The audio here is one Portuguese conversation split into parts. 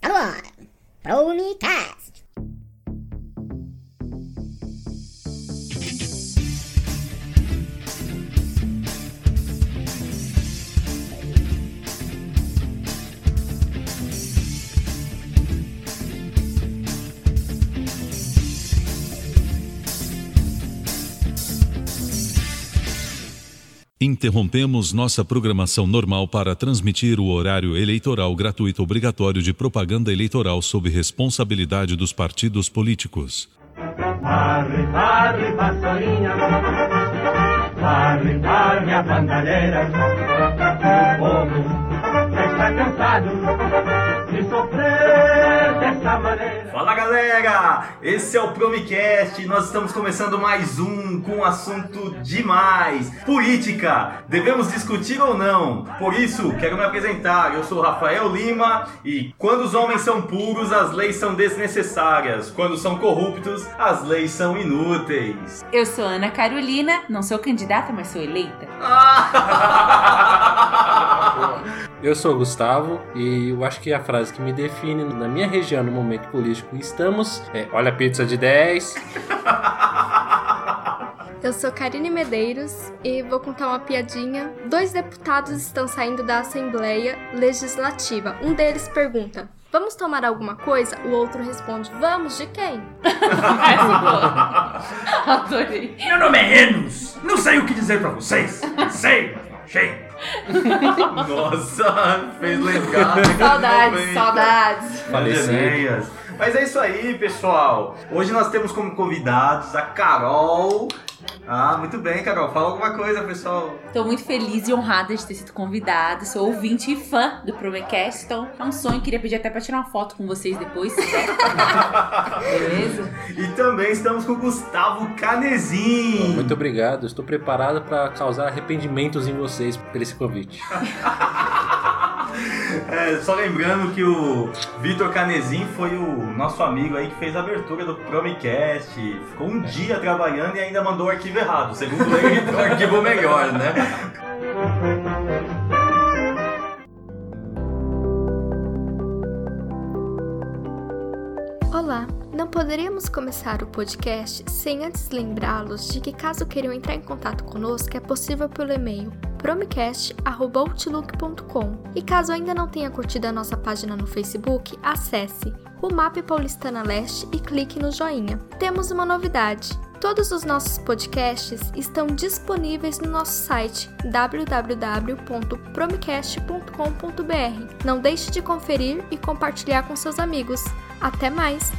Está no ar. Pronicast. Interrompemos nossa programação normal para transmitir o horário eleitoral gratuito obrigatório de propaganda eleitoral sob responsabilidade dos partidos políticos. Barre, barre. Galera, esse é o Promicast. Nós estamos começando mais um com um assunto demais: política. Devemos discutir ou não? Por isso, quero me apresentar. Eu sou Rafael Lima e quando os homens são puros, as leis são desnecessárias. Quando são corruptos, as leis são inúteis. Eu sou Ana Carolina, não sou candidata, mas sou eleita. Eu sou o Gustavo e eu acho que a frase que me define na minha região no momento político que estamos é olha a pizza de 10. Eu sou Karine Medeiros e vou contar uma piadinha. Dois deputados estão saindo da Assembleia Legislativa. Um deles pergunta: Vamos tomar alguma coisa? O outro responde: Vamos, de quem? Adorei. Meu nome é Enos. Não sei o que dizer pra vocês. Sei, mas não achei. Nossa, fez lembrar. Saudades, saudades. Falecido. ideias. Mas é isso aí, pessoal. Hoje nós temos como convidados a Carol. Ah, muito bem, Carol. Fala alguma coisa, pessoal. Tô muito feliz e honrada de ter sido convidada. Sou ouvinte e fã do Promecast, então é um sonho. Queria pedir até pra tirar uma foto com vocês depois. Beleza? E também estamos com o Gustavo Canezin. Muito obrigado, estou preparado para causar arrependimentos em vocês por esse convite. É, só lembrando que o Vitor Canezin foi o nosso amigo aí que fez a abertura do Promicast. Ficou um dia trabalhando e ainda mandou o arquivo errado. Segundo ele, o arquivo melhor, né? Não poderíamos começar o podcast sem antes lembrá-los de que, caso queiram entrar em contato conosco, é possível pelo e-mail promicast.outlook.com. E caso ainda não tenha curtido a nossa página no Facebook, acesse o MAP Paulistana Leste e clique no joinha. Temos uma novidade. Todos os nossos podcasts estão disponíveis no nosso site www.promicast.com.br. Não deixe de conferir e compartilhar com seus amigos. Até mais!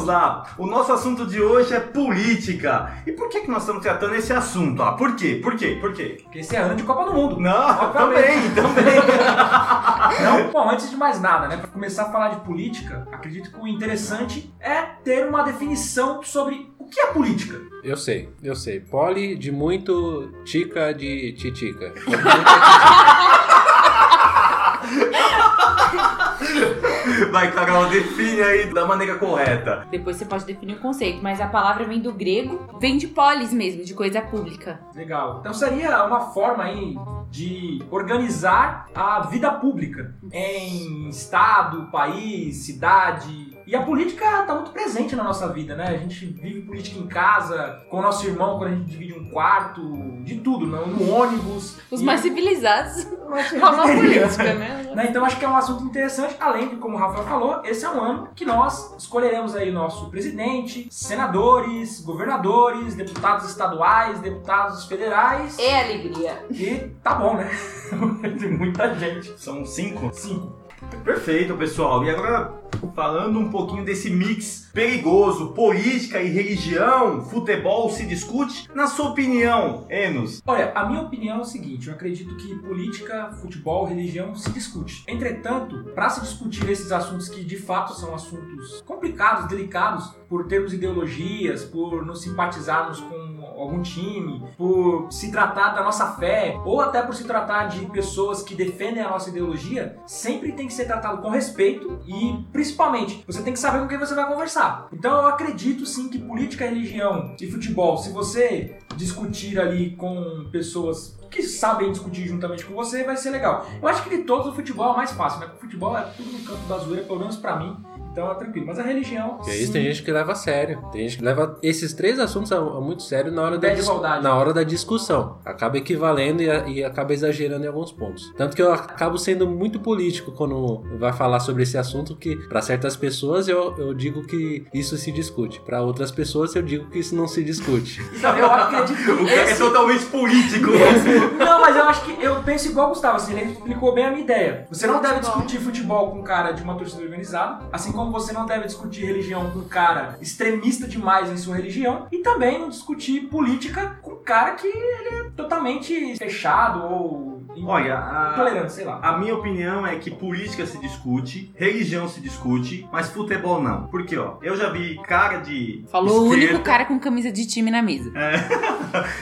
Vamos lá. O nosso assunto de hoje é política. E por que, que nós estamos tratando esse assunto? Ah, por quê? Por quê? Por quê? Porque esse é ano de Copa do Mundo. Não, também, também. Não? Bom, antes de mais nada, né, para começar a falar de política, acredito que o interessante é ter uma definição sobre o que é política. Eu sei, eu sei. Poli de muito, tica de titica. Vai, Carol, define aí da maneira correta. Depois você pode definir o conceito, mas a palavra vem do grego, vem de polis mesmo, de coisa pública. Legal. Então seria uma forma aí de organizar a vida pública em estado, país, cidade. E a política está muito presente na nossa vida, né? A gente vive política em casa, com o nosso irmão, quando a gente divide um quarto, de tudo, no, no ônibus. Os E- mais civilizados falam política, né? Né, Então acho que é um assunto interessante, além de, como o Rafael falou, esse é um ano que nós escolheremos aí nosso presidente, senadores, governadores, deputados estaduais, deputados federais. É alegria. E tá bom, né? Tem muita gente. São cinco? Cinco. Perfeito, pessoal. E agora, falando um pouquinho desse mix perigoso, política e religião, futebol se discute. Na sua opinião, Enos, Olha, a minha opinião é o seguinte: eu acredito que política, futebol, religião se discute. Entretanto, para se discutir esses assuntos que de fato são assuntos complicados, delicados, por termos ideologias, por nos simpatizarmos com algum time, por se tratar da nossa fé, ou até por se tratar de pessoas que defendem a nossa ideologia, sempre tem que ser tratado com respeito e, principalmente, você tem que saber com quem você vai conversar. Então eu acredito sim que política, religião e futebol, se você discutir ali com pessoas que sabem discutir juntamente com você, vai ser legal. Eu acho que de todos o futebol é mais fácil, né? O futebol é tudo no campo da zoeira, pelo menos pra mim. Então é tranquilo. Mas a religião. E é isso, sim. tem gente que leva a sério. Tem gente que leva esses três assuntos a, a muito sério na hora, da, dis- na hora da discussão. Acaba equivalendo e, a- e acaba exagerando em alguns pontos. Tanto que eu acabo sendo muito político quando vai falar sobre esse assunto, que para certas pessoas eu, eu digo que isso se discute. Para outras pessoas eu digo que isso não se discute. Então, eu acredito que O cara é esse- totalmente político. Não, mas eu acho que eu penso igual o Gustavo, assim, ele explicou bem a minha ideia. Você não deve discutir futebol com um cara de uma torcida organizada, assim como você não deve discutir religião com um cara extremista demais em sua religião, e também não discutir política com um cara que ele é totalmente fechado ou Olha, a- sei lá. A minha opinião é que política se discute, religião se discute, mas futebol não. Porque, ó, eu já vi cara de. Falou o esquerda- único cara com camisa de time na mesa.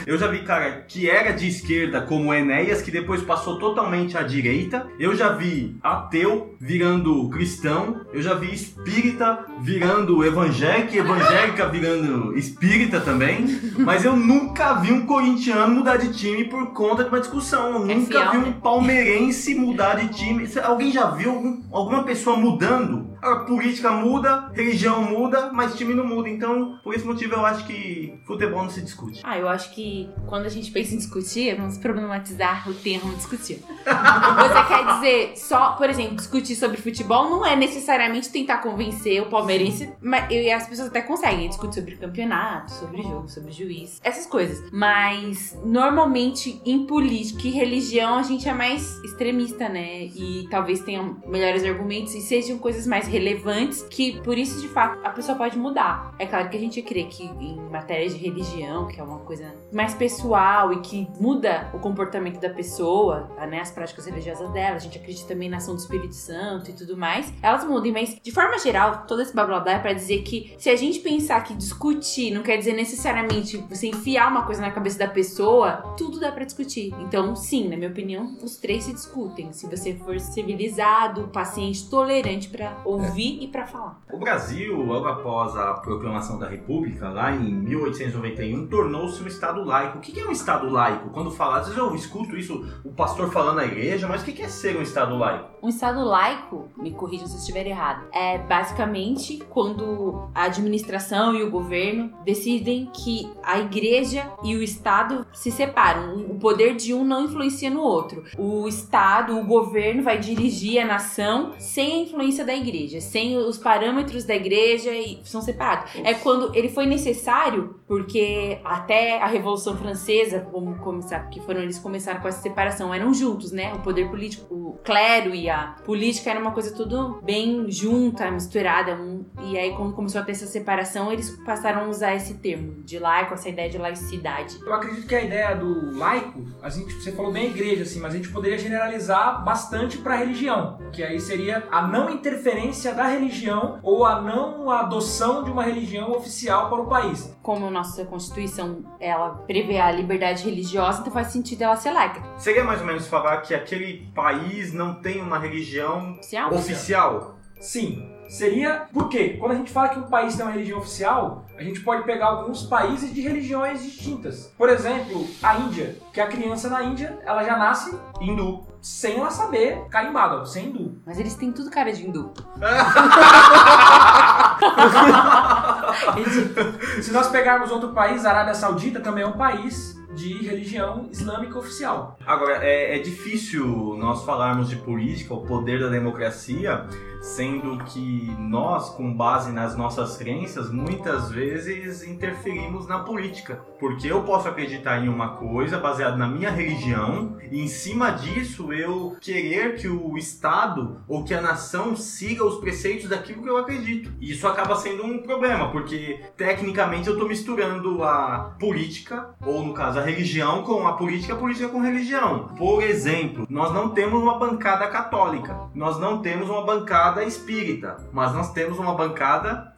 Eu já vi cara que era de esquerda, como o Enéas, que depois passou totalmente à direita. Eu já vi ateu virando cristão. Eu já vi espírita virando evangélica e evangélica virando espírita também. Mas eu nunca vi um corintiano mudar de time por conta de uma discussão. Eu É nunca vi um palmeirense mudar de time. Alguém já viu algum- alguma pessoa mudando? A política muda, religião muda, mas time não muda. Então, por esse motivo, eu acho que futebol não se discute. Ah, eu acho que quando a gente pensa em discutir, vamos problematizar o termo discutir. Você quer dizer só, por exemplo, discutir sobre futebol não é necessariamente tentar convencer o palmeirense, mas e as pessoas até conseguem discutir sobre campeonato, sobre jogo, sobre juiz, essas coisas. Mas normalmente em política e religião a gente é mais extremista, né? E talvez tenham melhores argumentos e sejam coisas mais relevantes que por isso de fato a pessoa pode mudar. É claro que a gente crê que em matéria de religião, que é uma coisa mais pessoal e que muda o comportamento da pessoa, né, as práticas religiosas dela, a gente acredita também na ação do Espírito Santo e tudo mais, elas mudem, mas de forma geral, todo esse blá é pra dizer que se a gente pensar que discutir não quer dizer necessariamente você enfiar uma coisa na cabeça da pessoa, tudo dá pra discutir. Então, sim, na minha opinião, os três se discutem. Se você for civilizado, paciente, tolerante pra ouvir e pra falar. O Brasil, logo após a proclamação da República, lá em 1891, tornou-se um Estado laico. O que é um Estado laico? Quando fala, às vezes eu escuto isso, o pastor falando na igreja, mas o que que é ser um Estado laico? Um Estado laico, me corrija se eu estiver errado, é basicamente quando a administração e o governo decidem que a igreja e o Estado se separam. O poder de um não influencia no outro. O Estado, o governo vai dirigir a nação sem a influência da igreja, sem os parâmetros da igreja e são separados. É quando ele foi necessário, porque até a Revolução Francesa, vamos começar, que foram eles começaram com essa separação, eram juntos, né? O poder político, o clero e a política era uma coisa tudo bem junta, misturada. um- e aí, quando começou a ter essa separação, eles passaram a usar esse termo de laico, essa ideia de laicidade. Eu acredito que a ideia do laico, a gente, você falou bem igreja, assim, mas a gente poderia generalizar bastante para religião, que aí seria a não interferência da religião ou a não adoção de uma religião oficial para o país. Como a nossa Constituição ela prevê a liberdade religiosa, então faz sentido ela ser laica. Seria mais ou menos falar que aquele país não tem uma religião Oficial? oficial? Sim. Seria porque quando a gente fala que um país tem uma religião oficial, a gente pode pegar alguns países de religiões distintas. Por exemplo, a Índia, que a criança na Índia, ela já nasce Hindu. Sem ela saber, carimbada, sem hindu. Mas eles têm tudo cara de hindu. Se nós pegarmos outro país, a Arábia Saudita também é um país de religião islâmica oficial. Agora, é, é difícil nós falarmos de política, o poder da democracia, sendo que nós, com base nas nossas crenças, muitas vezes interferimos na política. Porque eu posso acreditar em uma coisa baseada na minha religião, e em cima disso eu querer que o Estado ou que a nação siga os preceitos daquilo que eu acredito. E isso acaba sendo um problema, porque tecnicamente eu estou misturando a política, ou no caso a religião, com a política, a política com religião. Por exemplo, nós não temos uma bancada católica, nós não temos uma bancada espírita, mas nós temos uma bancada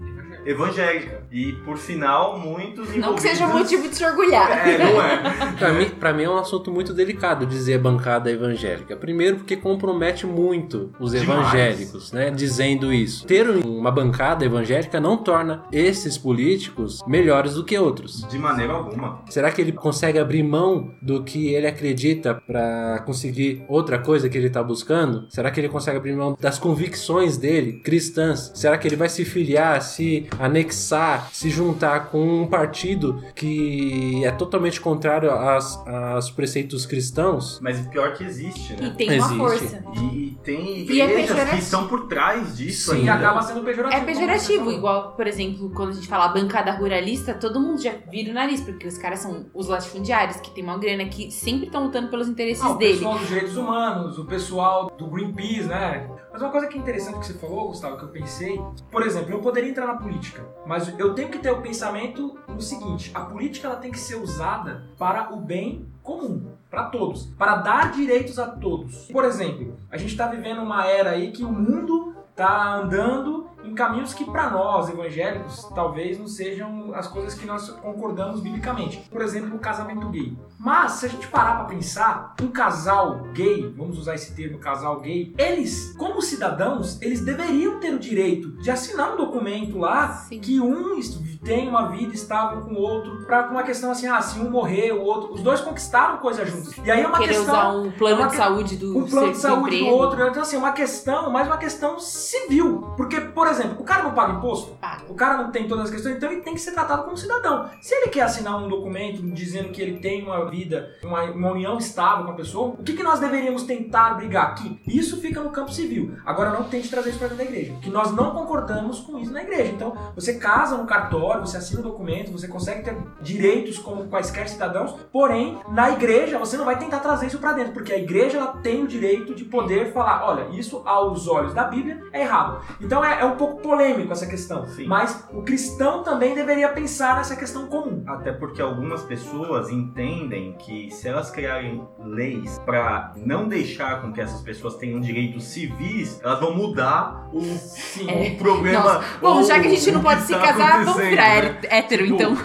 evangélica. E por sinal, muitos envolvidos... Não que seja motivo de se orgulhar. É, não é. Pra mim, pra mim é um assunto muito delicado dizer bancada evangélica. Primeiro porque compromete muito os Demais. evangélicos, né? Dizendo isso. Ter uma bancada evangélica não torna esses políticos melhores do que outros. De maneira alguma. Será que ele consegue abrir mão do que ele acredita pra conseguir outra coisa que ele tá buscando? Será que ele consegue abrir mão das convicções dele, cristãs? Será que ele vai se filiar, se anexar, se juntar com um partido que é totalmente contrário aos, aos preceitos cristãos? Mas o pior que existe, E né? tem uma Existe. força. E, e tem E é igrejas que pejorativo. estão por trás disso Sim. Que ainda. acaba sendo pejorativo. É pejorativo, igual, por exemplo, quando a gente fala bancada ruralista, todo mundo já vira o nariz, porque os caras são os latifundiários, que tem uma grana que sempre estão lutando pelos interesses Ah, o dele. pessoal dos direitos humanos, o pessoal do Greenpeace, né? Mas uma coisa que é interessante que você falou, Gustavo, que eu pensei, por exemplo, eu poderia entrar na política, mas eu tenho que ter o pensamento no seguinte: a política ela tem que ser usada para o bem comum, para todos, para dar direitos a todos. Por exemplo, a gente está vivendo uma era aí que o mundo está andando em caminhos que para nós evangélicos talvez não sejam as coisas que nós concordamos biblicamente. Por exemplo, o casamento gay. Mas se a gente parar para pensar, um casal gay, vamos usar esse termo casal gay, eles, como cidadãos, eles deveriam ter o direito de assinar um documento lá Sim. que um tem uma vida estável com o outro, para uma questão assim, ah, se um morrer, o outro, os dois conquistaram coisa juntos. E aí é uma Querer questão usar um plano uma de saúde do um plano de saúde do outro. Então, assim, uma questão, mais uma questão civil. Porque, por exemplo, o cara não paga imposto, Paga. o cara não tem todas as questões, então ele tem que ser tratado como cidadão. Se ele quer assinar um documento dizendo que ele tem uma vida, uma, uma união estável com a pessoa, o que, que nós deveríamos tentar brigar aqui? Isso fica no campo civil. Agora, não tente trazer isso para dentro da igreja, que nós não concordamos com isso na igreja. Então, você casa no cartório, você assina o documento, você consegue ter direitos como quaisquer cidadãos, porém, na igreja, você não vai tentar trazer isso para dentro, porque a igreja ela tem o direito de poder falar, olha, isso aos olhos da Bíblia é errado. Então é, é um pouco polêmico essa questão, Sim. mas o cristão também deveria pensar nessa questão comum. Até porque algumas pessoas entendem que se elas criarem leis pra não deixar com que essas pessoas tenham direitos civis, elas vão mudar o, Sim. o problema. Nossa. Bom, já que a gente não pode se tá casar, vamos acontecendo, virar né? hé- hétero, Tipo, então.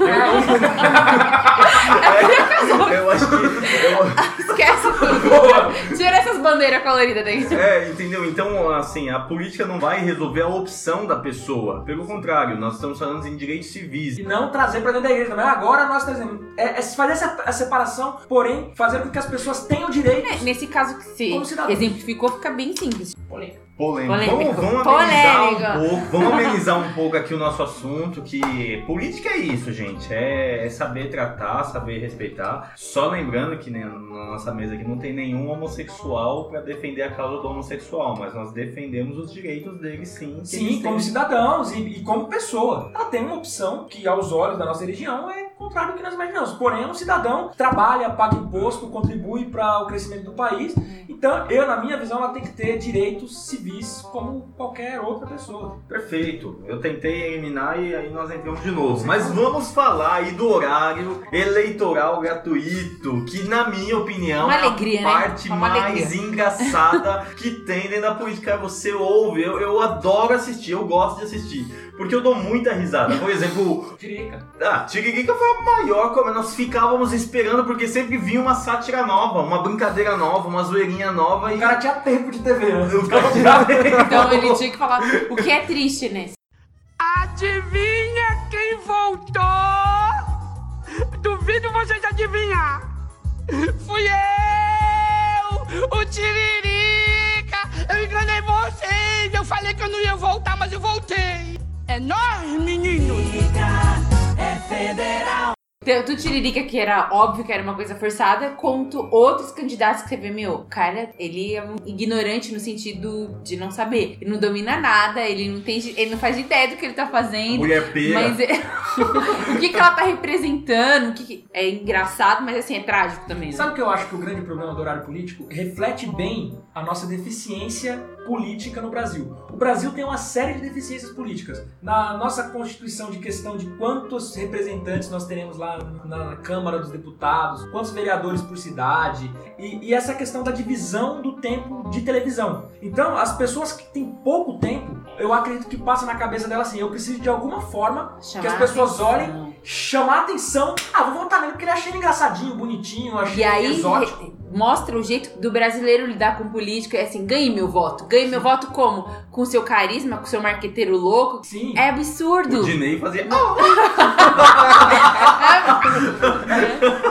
Eu, eu acho que. eu- Esquece tudo. Tira essas bandeiras coloridas daí. É, entendeu? Então, assim, a política não vai resolver a opção da pessoa. Pelo contrário, nós estamos falando em direitos civis. E não trazer pra dentro da igreja também. Agora nós trazemos. É, é fazer essa a separação, porém, fazer com que as pessoas tenham direitos. É, nesse caso que cidadão. exemplificou, fica bem simples. Polêmica. Polêmico. Polêmico. Vamos, vamos amenizar Polêmico. um pouco. Vamos amenizar um pouco aqui o nosso assunto, que política é isso, gente. É, é saber tratar, saber respeitar. Só lembrando que né, na nossa mesa aqui não tem nenhum homossexual pra defender a causa do homossexual, mas nós defendemos os direitos deles sim. Sim, como têm. cidadãos e, e como pessoa. Ela tem uma opção que, aos olhos da nossa religião, é contrário do que nós imaginamos. Porém, é um cidadão, trabalha, paga imposto, contribui para o crescimento do país. Então, eu, na minha visão, ela tem que ter direitos civis como qualquer outra pessoa. Perfeito. Eu tentei eliminar e aí nós entramos de novo. Mas vamos falar aí do horário eleitoral gratuito, que na minha opinião é alegria, a né? parte Uma mais engraçada que tem dentro da política. Você ouve, eu, eu adoro assistir, eu gosto de assistir. Porque eu dou muita risada. Por exemplo, Direita. ah, Tiririca foi a maior, como nós ficávamos esperando, porque sempre vinha uma sátira nova, uma brincadeira nova, uma zoeirinha nova e O cara tinha tempo de TV o cara tirava- Então ele tinha que falar o que é triste, né? Adivinha quem voltou? Duvido vocês adivinhar. Fui eu, o Tiririca. Eu enganei vocês. Eu falei que eu não ia voltar, mas eu voltei. É nóis, meninos. Tanto o Tiririca, que era óbvio que era uma coisa forçada, quanto outros candidatos que você vê, meu, cara, ele é um ignorante no sentido de não saber. Ele não domina nada, ele não tem, ele não faz ideia do que ele tá fazendo. Mulher pera. Mas é- o que, que ela tá representando, o que, que- é engraçado, mas assim, é trágico também. né? Sabe o que eu acho que o grande problema do horário político reflete bem a nossa deficiência política no Brasil. O Brasil tem uma série de deficiências políticas. Na nossa Constituição de questão de quantos representantes nós teremos lá na Câmara dos Deputados, quantos vereadores por cidade, e, e essa questão da divisão do tempo de televisão. Então, as pessoas que têm pouco tempo, eu acredito que passa na cabeça dela assim, eu preciso de alguma forma Chamar que as pessoas olhem, chamar atenção. Ah, vou votar nele porque ele achei ele engraçadinho, bonitinho, achei E aí exótico. Mostra o jeito do brasileiro lidar com política. É assim, ganhe meu voto. Ganhe meu voto como? Com seu carisma, com seu marqueteiro louco. Sim. É absurdo. O Dinei fazia.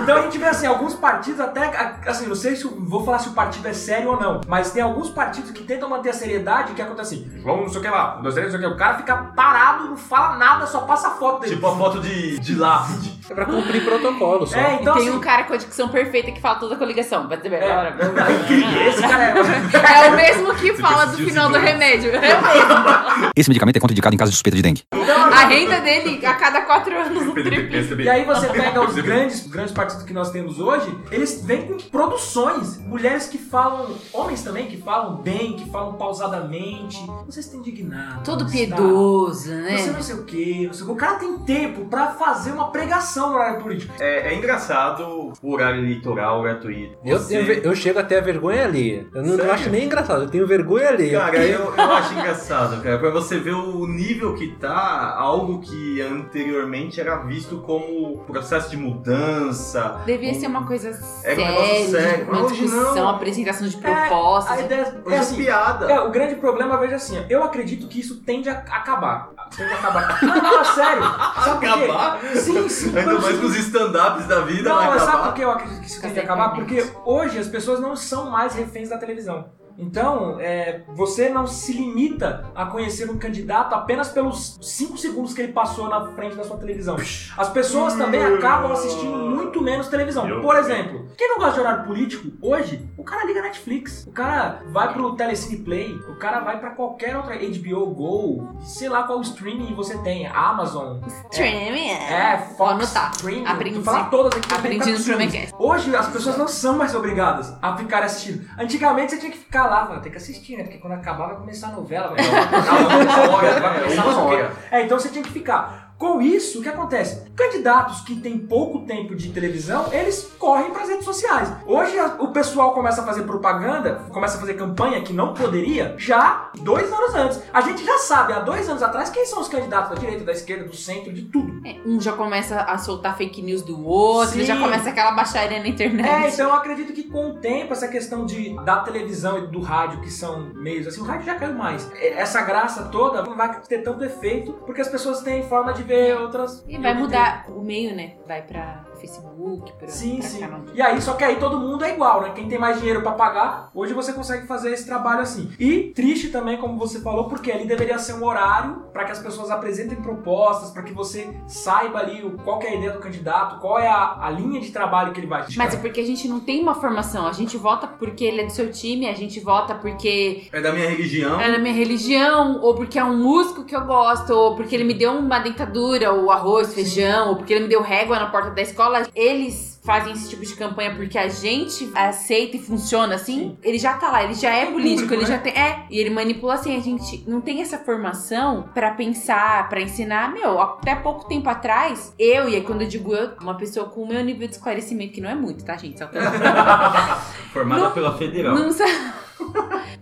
Então a gente vê assim, alguns partidos até, assim, não sei se eu vou falar se o partido é sério ou não, mas tem alguns partidos que tentam manter a seriedade que acontece assim, vamos não sei o que lá, não sei, não sei o que, o cara fica parado, não fala nada, só passa a foto dele. Tipo a foto de, de lápide. É pra cumprir protocolo só. é, E então tem assim, um cara com a dicção perfeita que fala toda a coligação. É, esse cara é... É o mesmo que fala do final do remédio. É o mesmo. Esse medicamento é contraindicado em caso de suspeita de dengue. A renda dele a cada quatro anos no triple. E aí você pega os grandes, grandes partidos que nós temos hoje, eles vêm com produções. Mulheres que falam, homens também, que falam bem, que falam pausadamente. Você está indignado. Todo você está- piedoso, Você né? não sei o que, não sei o que. O cara tem tempo pra fazer uma pregação no horário político. É, é engraçado o horário eleitoral gratuito. Eu, Você- ve- eu chego até a vergonha alheia. Eu não, não acho nem engraçado, eu tenho vergonha alheia. Cara, eu, eu acho engraçado, cara, pra você ver o nível que tá, algo que anteriormente era visto como processo de mudança. Devia um- ser uma coisa É um séria, negócio sério. uma Hoje discussão, não. apresentação de a propostas. ideia Hoje é é assim. piada. É, o grande problema, veja assim, eu acredito que isso tende a acabar. Tende a acabar. Não, não, é sério. Sabe por quê? Acabar? Sim, sim. Ainda mais com os standups da vida Não, vai mas sabe acabar. por que eu acredito que isso tem que Cadê acabar? a Porque hoje as pessoas não são mais reféns da televisão. Então, é, você não se limita a conhecer um candidato apenas pelos 5 segundos que ele passou na frente da sua televisão. As pessoas também acabam assistindo muito menos televisão. Por exemplo, quem não gosta de horário político, hoje, o cara liga Netflix. O cara vai pro Telecine Play, o cara vai pra qualquer outra HBO Go, sei lá qual streaming você tem, Amazon, Streaming, é, Vou Fox, anotar. Streaming, Aprendi. falando todas aqui. Aprendi no no Promecast. Hoje as pessoas não são mais obrigadas a ficar assistindo. Antigamente você tinha que ficar lá, vai ter que assistir, né? Porque quando acabar vai começar a novela, vai começar hora, vai hora. É, então você tinha que ficar. Com isso, o que acontece? Candidatos que têm pouco tempo de televisão, eles correm para as redes sociais. Hoje o pessoal começa a fazer propaganda, começa a fazer campanha que não poderia, já dois anos antes. A gente já sabe, há dois anos atrás, quem são os candidatos da direita, da esquerda, do centro, de tudo. É, Um já começa a soltar fake news do outro, Sim. já começa aquela baixaria na internet. É, então eu acredito que com o tempo, essa questão de, da televisão e do rádio, que são meios assim, o rádio já caiu mais. Essa graça toda não vai ter tanto efeito, porque as pessoas têm forma de ver outras. E vai mudar o meio, né? Vai pra Facebook, pra, Sim, pra sim. canal de... E aí, só que aí todo mundo é igual, né? Quem tem mais dinheiro pra pagar, hoje você consegue fazer esse trabalho assim. E triste também, como você falou, porque ali deveria ser um horário pra que as pessoas apresentem propostas, pra que você saiba ali o- qual que é a ideia do candidato, qual é a, a linha de trabalho que ele vai Mas é porque a gente não tem uma formação. A gente vota porque ele é do seu time, a gente vota porque É da minha religião. é da minha religião, ou porque é um músico que eu gosto, ou porque ele me deu uma dentadura, ou arroz, feijão, ou porque ele me deu régua na porta da escola. Eles fazem esse tipo de campanha porque a gente aceita e funciona assim. Ele já tá lá, ele já é político, ele né? já tem. É, e ele manipula assim. A gente não tem essa formação pra pensar, pra ensinar. Meu, até pouco tempo atrás, eu, e aí quando eu digo eu, uma pessoa com o meu nível de esclarecimento, que não é muito, tá, gente? Só que Formada Não- pela Federal. não, sa...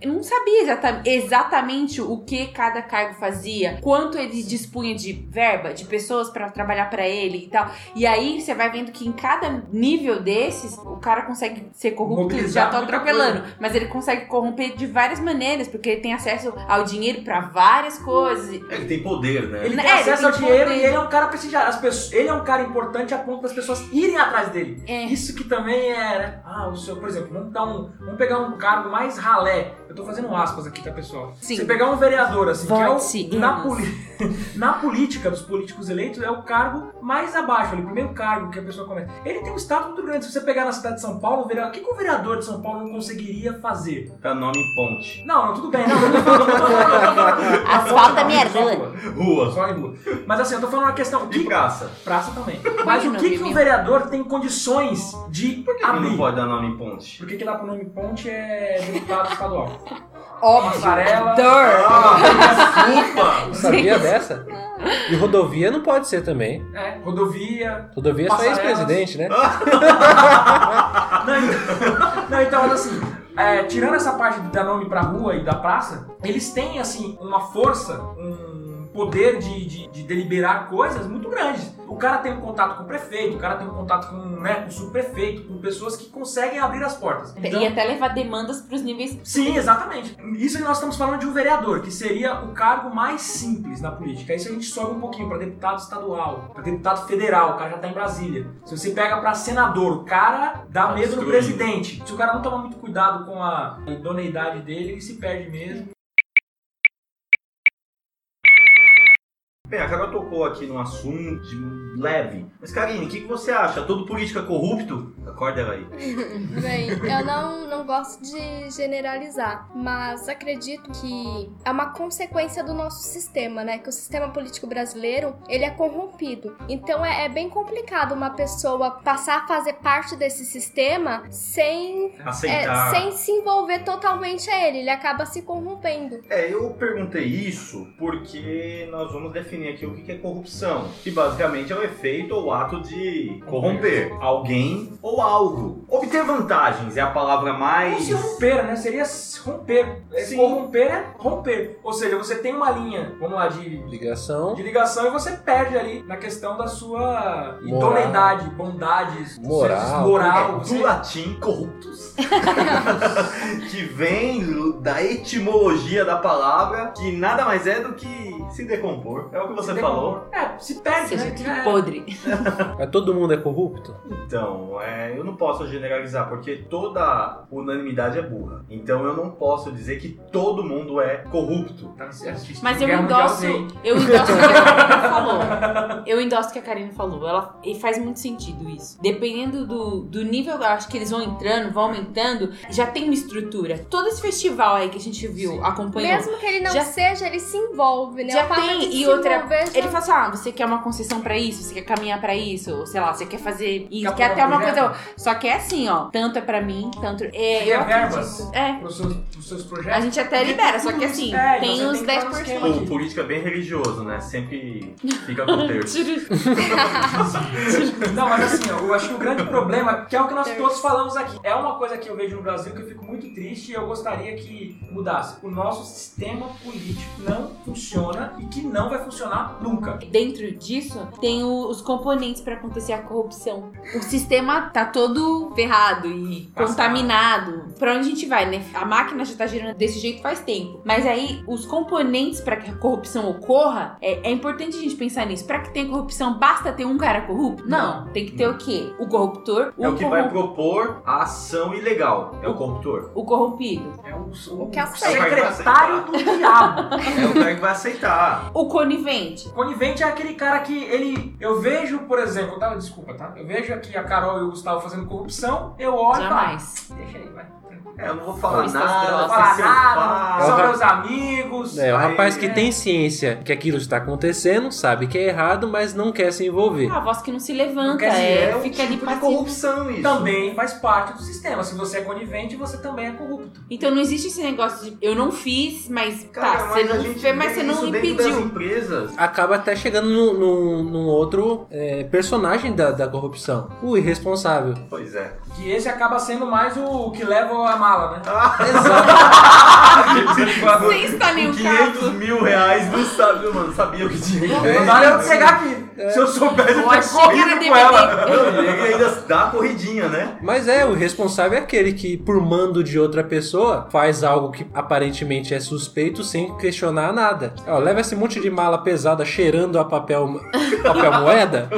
Eu não sabia exata- exatamente o que cada cargo fazia, quanto ele dispunha de verba, de pessoas pra trabalhar pra ele e tal. E aí você vai vendo que em cada nível desses, o cara consegue ser corrupto, Mobilizar já tô muita atropelando, coisa. mas ele consegue corromper de várias maneiras, porque ele tem acesso ao dinheiro pra várias coisas. Ele tem poder, né? Ele É, tem ele acesso tem ao dinheiro poder. e ele é um cara prestigiado. As pessoas, ele é um cara importante a ponto das pessoas irem atrás dele. É. Isso que também é, né? Ah, o senhor, por exemplo, vamos dar um. Vamos pegar um cargo mais ralé. Eu tô fazendo aspas aqui, tá, pessoal? Sim. Você pegar um vereador, assim, que é o. Na, Enos. na política dos políticos eleitos, é o cargo mais abaixo, ali, o primeiro cargo que a pessoa começa. Ele tem um status muito grande. Se você pegar na cidade de São Paulo, o vereador, o que, que o vereador de São Paulo não conseguiria fazer? Tá nome em ponte. Não, não, tudo bem, não. Eu tô falando. Asfalta a minha rua. Rua. Só em rua. Mas assim, eu tô falando uma questão. De Que praça. Praça também. Mas o que, que um vereador tem condições de Por que abrir? não pode dar nome em ponte? Porque que dá pro nome Ponte é deputado estadual. Óbvio. Passarela. Dor. Ah, desculpa! Não sabia dessa? E rodovia não pode ser também. É, rodovia. Rodovia é só ex-presidente, né? Não, então, não, então, mas assim, é, tirando essa parte de dar nome pra rua e da praça, eles têm, assim, uma força, um poder de, de, de deliberar coisas muito grandes. O cara tem um contato com o prefeito, o cara tem um contato com, né, com o subprefeito, com pessoas que conseguem abrir as portas. Então, E até levar demandas pros níveis. Sim, exatamente. Isso que nós estamos falando de um vereador, que seria o cargo mais simples na política. Isso a gente sobe um pouquinho para deputado estadual, para deputado federal, o cara já tá em Brasília. Se você pega para senador, o cara dá Tá medo no presidente. Se o cara não tomar muito cuidado com a idoneidade dele, ele se perde mesmo. Bem, a Carol tocou aqui num assunto leve. Mas, Karine, o que, que você acha? Todo político é corrupto? Acorda ela aí. Bem, eu não, não gosto de generalizar, mas acredito que é uma consequência do nosso sistema, né? Que o sistema político brasileiro, ele é corrompido. Então é, é bem complicado uma pessoa passar a fazer parte desse sistema sem, é, Aceitar. sem se envolver totalmente a ele. Ele acaba se corrompendo. É, eu perguntei isso porque nós vamos definir aqui o que é corrupção. Que basicamente é o efeito ou ato de corromper alguém ou algo. Obter vantagens é a palavra mais. se romper, né? Seria se romper. É, Sim. Corromper é romper. Ou seja, você tem uma linha, vamos lá, de, Ligação. de ligação e você perde ali na questão da sua Moral. idoneidade, bondades, Moral. moral. É do latim corruptus, que vem da etimologia da palavra, que nada mais é do que se decompor. É o que você se falou. É, se perde, Seja né? Já é. podre. Mas todo mundo é corrupto? Então, é, eu não posso generalizar, porque toda unanimidade é burra. Então eu não posso dizer que todo mundo é corrupto. Tá certíssimo. Mas eu endosso, eu endosso o que a Karine falou. Eu endosso o que a Karine falou. Ela, e faz muito sentido isso. Dependendo do, do nível, eu acho que eles vão entrando, vão aumentando, já tem uma estrutura. Todo esse festival aí que a gente viu, acompanhou. Mesmo que ele não Já- seja, ele se envolve, né? Já tem, e se outra, envolver já- ele fala assim, ah, você quer uma concessão pra isso, você quer caminhar pra isso, ou sei lá, você quer fazer isso, Quer quer até uma projeto? coisa, só que é assim, ó, tanto é pra mim, tanto, é, Você eu quer verbas? é, Pros seus, pros seus projetos. a gente até libera, só que assim, É, tem os tem que estar no 10%. esquema. O político é bem religioso, né? Sempre fica com terço. Não, mas assim, ó, eu acho que o grande problema, que é o que nós todos falamos aqui, é uma coisa que eu vejo no Brasil que eu fico muito triste e eu gostaria que mudasse. O nosso sistema político não funciona e que não vai funcionar nunca. Dentro disso, tem o- os componentes pra acontecer a corrupção. O sistema tá todo ferrado e Passado. contaminado. Pra onde a gente vai, né? A máquina já tá girando desse jeito faz tempo. Mas aí, os componentes pra que a corrupção ocorra, é, é importante a gente pensar nisso. Pra que tenha corrupção, basta ter um cara corrupto? Não. Tem que ter o quê? O corruptor, o, É o que vai propor a ação ilegal. É o corruptor. o corrompido, É o, o, que aceita. secretário do diabo. É o cara que vai aceitar. o conivente. Conivente é aquele cara que ele. Eu vejo, por exemplo, tá? Desculpa, tá? Eu vejo aqui a Carol e o Gustavo fazendo corrupção, eu olho Jamais. Deixa aí, vai. É, eu não vou falar Listas nada, Não vou falar eu nada, são É o meus amigos. É, o Aí, rapaz que é. tem ciência que aquilo está acontecendo, sabe que é errado, mas não quer se envolver. A voz que não se Não levanta, quer dizer, é, É um fica ali tipo de passivo. corrupção isso. Também faz parte do sistema. Se você é conivente, você também é corrupto. Então não existe esse negócio de eu não fiz, mas Cara, tá, mas você não fez, mas você não impediu. empresas. Acaba até chegando num, num- num outro é, personagem da, da corrupção, o irresponsável. Pois é. Que esse acaba sendo mais o que leva a mala, né? Sem estar nem Com o 500 caso. mil reais, não sabe, mano. Sabia o que tinha. que Não dá nem eu pegar aqui. Se eu soubesse, eu tinha corrido com ela. DVD. Não, Ele ainda dá a corridinha, né? Mas é, o responsável é aquele que, por mando de outra pessoa, faz algo que aparentemente é suspeito sem questionar nada. Ó, leva esse monte de mala pesada cheirando a papel, papel moeda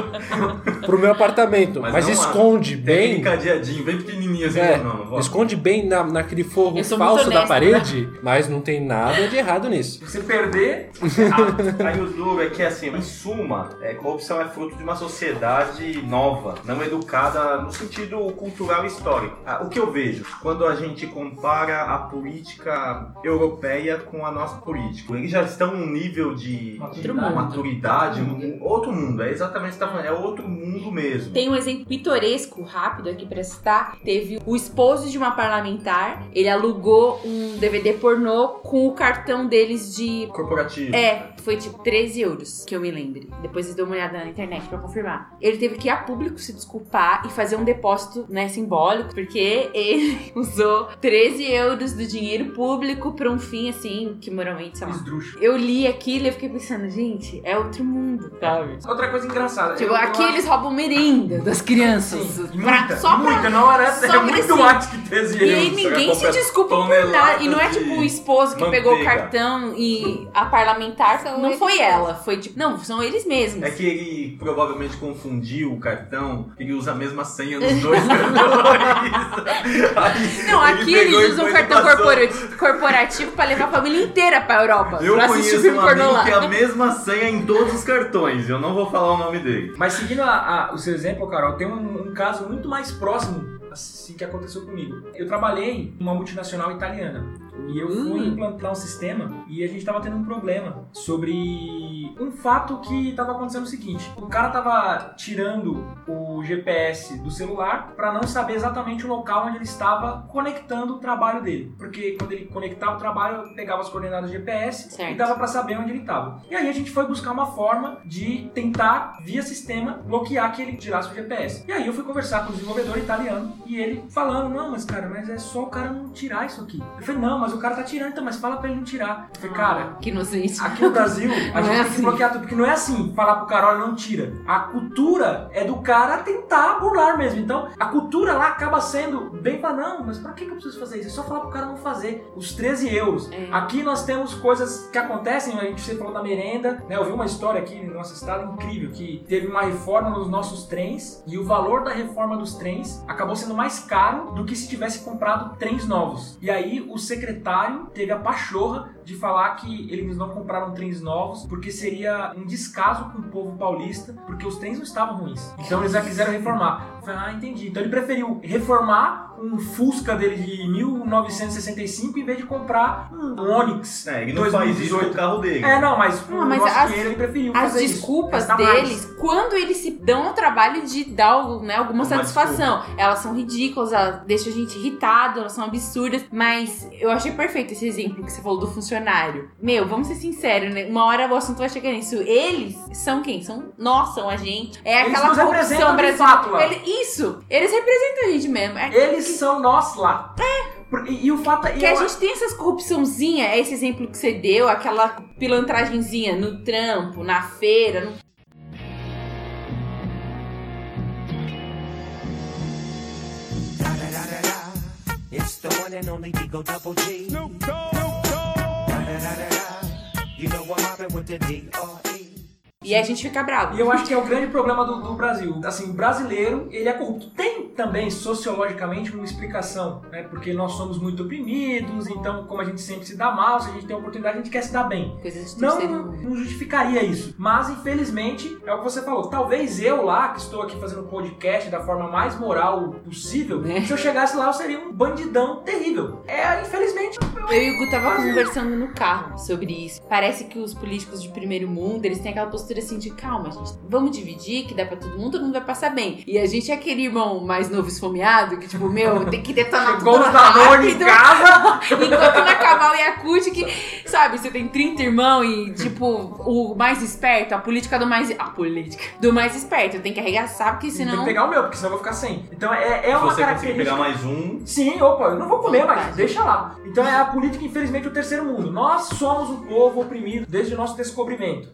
pro meu apartamento, mas, Mas não esconde Tem bem. cadeadinho bem pequenininho assim. É, não, não esconde bem na, naquele forro falso da parede, mas não tem nada de errado nisso. Se você perder, Aí o duro é que, assim, em suma, é, corrupção é fruto de uma sociedade nova, não educada no sentido cultural e histórico. Ah, o que eu vejo quando a gente compara a política europeia com a nossa política, eles já estão num nível de Outro de mundo. maturidade, um- outro mundo. É exatamente o que você tá falando, é outro mundo mesmo. Tem um exemplo pitoresco, rápido aqui pra citar. Teve o esposo de uma parlamentar, ele alugou um DVD pornô com o cartão deles de. Corporativo. É, foi tipo 13 euros, que eu me lembre. Depois eu dei uma olhada na internet pra confirmar. Ele teve que ir a público se desculpar e fazer um depósito, né, simbólico, porque ele usou 13 euros do dinheiro público pra um fim assim, que moralmente, sei lá. Eu li aquilo e eu fiquei pensando, gente, é outro mundo, sabe? Outra coisa engraçada. Tipo, aqui acho- eles roubam merenda das crianças. Sim, pra- muita, só pra- muita, não era é pra muito mais que 13 E aí euros. ninguém se desculpa por nada. E não é tipo o esposo que pegou o manteiga. cartão e a parlamentar. Não eles foi mesmos. ela, foi tipo. Não, são eles mesmos. É que ele provavelmente confundiu o cartão, ele usa a mesma senha nos dois cartões. Aí Não, ele aqui eles usam foi cartão corporativo pra levar a família inteira pra Europa. Eu pra conheço um amigo lá. que é a mesma senha em todos os cartões. Eu não vou falar o nome dele. Mas seguindo a- a- o seu exemplo, Carol, tem um, um caso muito mais próximo assim que aconteceu comigo. Eu trabalhei em uma multinacional italiana e eu fui Hum. implantar um sistema e a gente tava tendo um problema sobre um fato que tava acontecendo o seguinte: o cara tava tirando o GPS do celular para não saber exatamente o local onde ele estava conectando o trabalho dele, porque quando ele conectava o trabalho, eu pegava as coordenadas do GPS Certo. e dava para saber onde ele estava. E aí a gente foi buscar uma forma de tentar via sistema bloquear que ele tirasse o GPS. E aí eu fui conversar com o desenvolvedor italiano e ele falando: "Não, mas cara, mas é só o cara não tirar isso aqui". Eu falei: "Não, mas o cara tá tirando, então, mas fala para ele não tirar". Eu falei: "Cara, Que inocente. Aqui no Brasil, a gente é tem que assim. bloquear tudo, porque não é assim, falar pro cara, olha, não tira. A cultura é do cara tentar burlar mesmo. Então, a cultura lá acaba sendo bem pra não, mas pra que que eu preciso fazer isso? É só falar pro cara não fazer. Os 13 euros. É. Aqui nós temos coisas que acontecem, a gente você falou da merenda, né? Eu vi uma história aqui no nosso estado incrível, que teve uma reforma nos nossos trens e o valor da reforma dos trens acabou sendo mais caro do que se tivesse comprado trens novos. E aí o secretário teve a pachorra de falar que eles não compraram trens novos porque seria um descaso com o povo paulista, porque os trens não estavam ruins. Então eles já quiseram reformar. Eu falei, ah, entendi. Então ele preferiu reformar um Fusca dele de 1965 em vez de comprar um Onix. É, ele não faz isso com o carro dele. É, não, mas com Ah, mas o as- dinheiro ele preferiu As fazer isso. desculpas Gastar mais. deles, quando eles se dão ao trabalho de dar né, alguma Uma satisfação, elas são ridículas, elas deixam a gente irritado, elas são absurdas, mas eu achei perfeito esse exemplo que você falou do funcionário. Meu, vamos ser sinceros, né? Uma hora o assunto vai chegar nisso. Eles são quem? São nós, são a gente. É Eles aquela corrupção brasileira. Ele- isso, eles representam a gente mesmo. É Eles são nós lá. É. E, e o fato é. que a gente tem essas corrupçãozinha, esse exemplo que você deu, aquela pilantragenzinha no trampo, na feira, no It's the one and only Digo Double G. Snoop Dogg. You know I'm mobbing with the D.R.E. E a gente fica bravo. E eu acho que é o grande problema do, do Brasil. Assim, o brasileiro, ele é corrupto. Tem também, sociologicamente, uma explicação, né? Porque nós somos muito oprimidos, então, como a gente sempre se dá mal, se a gente tem oportunidade, a gente quer se dar bem. Não, não justificaria isso. Mas, infelizmente, é o que você falou. Talvez eu lá, que estou aqui fazendo podcast da forma mais moral possível, É. se eu chegasse lá, eu seria um bandidão terrível. É, infelizmente, Eu e o Gu tava conversando no carro sobre isso. Parece que os políticos de primeiro mundo, eles têm aquela postura assim de calma, gente. Vamos dividir, que dá pra todo mundo, todo mundo vai passar bem. E a gente é aquele irmão mais novo esfomeado, que tipo, meu, tem que detonar Chegou tudo Danone em rápido. casa. Enquanto na Caval e Yakut, que, sabe, você tem 30 irmãos e, tipo, o mais esperto, a política do mais. A política do mais esperto. Tem que arregaçar, porque Tem senão. que pegar o meu, porque senão eu vou ficar sem. Então é, é Se uma você conseguir característica. pegar mais um, Sim, opa, eu não vou comer, mas deixa lá. Então é a política, infelizmente, o terceiro mundo. Nós somos um povo oprimido desde o nosso descobrimento.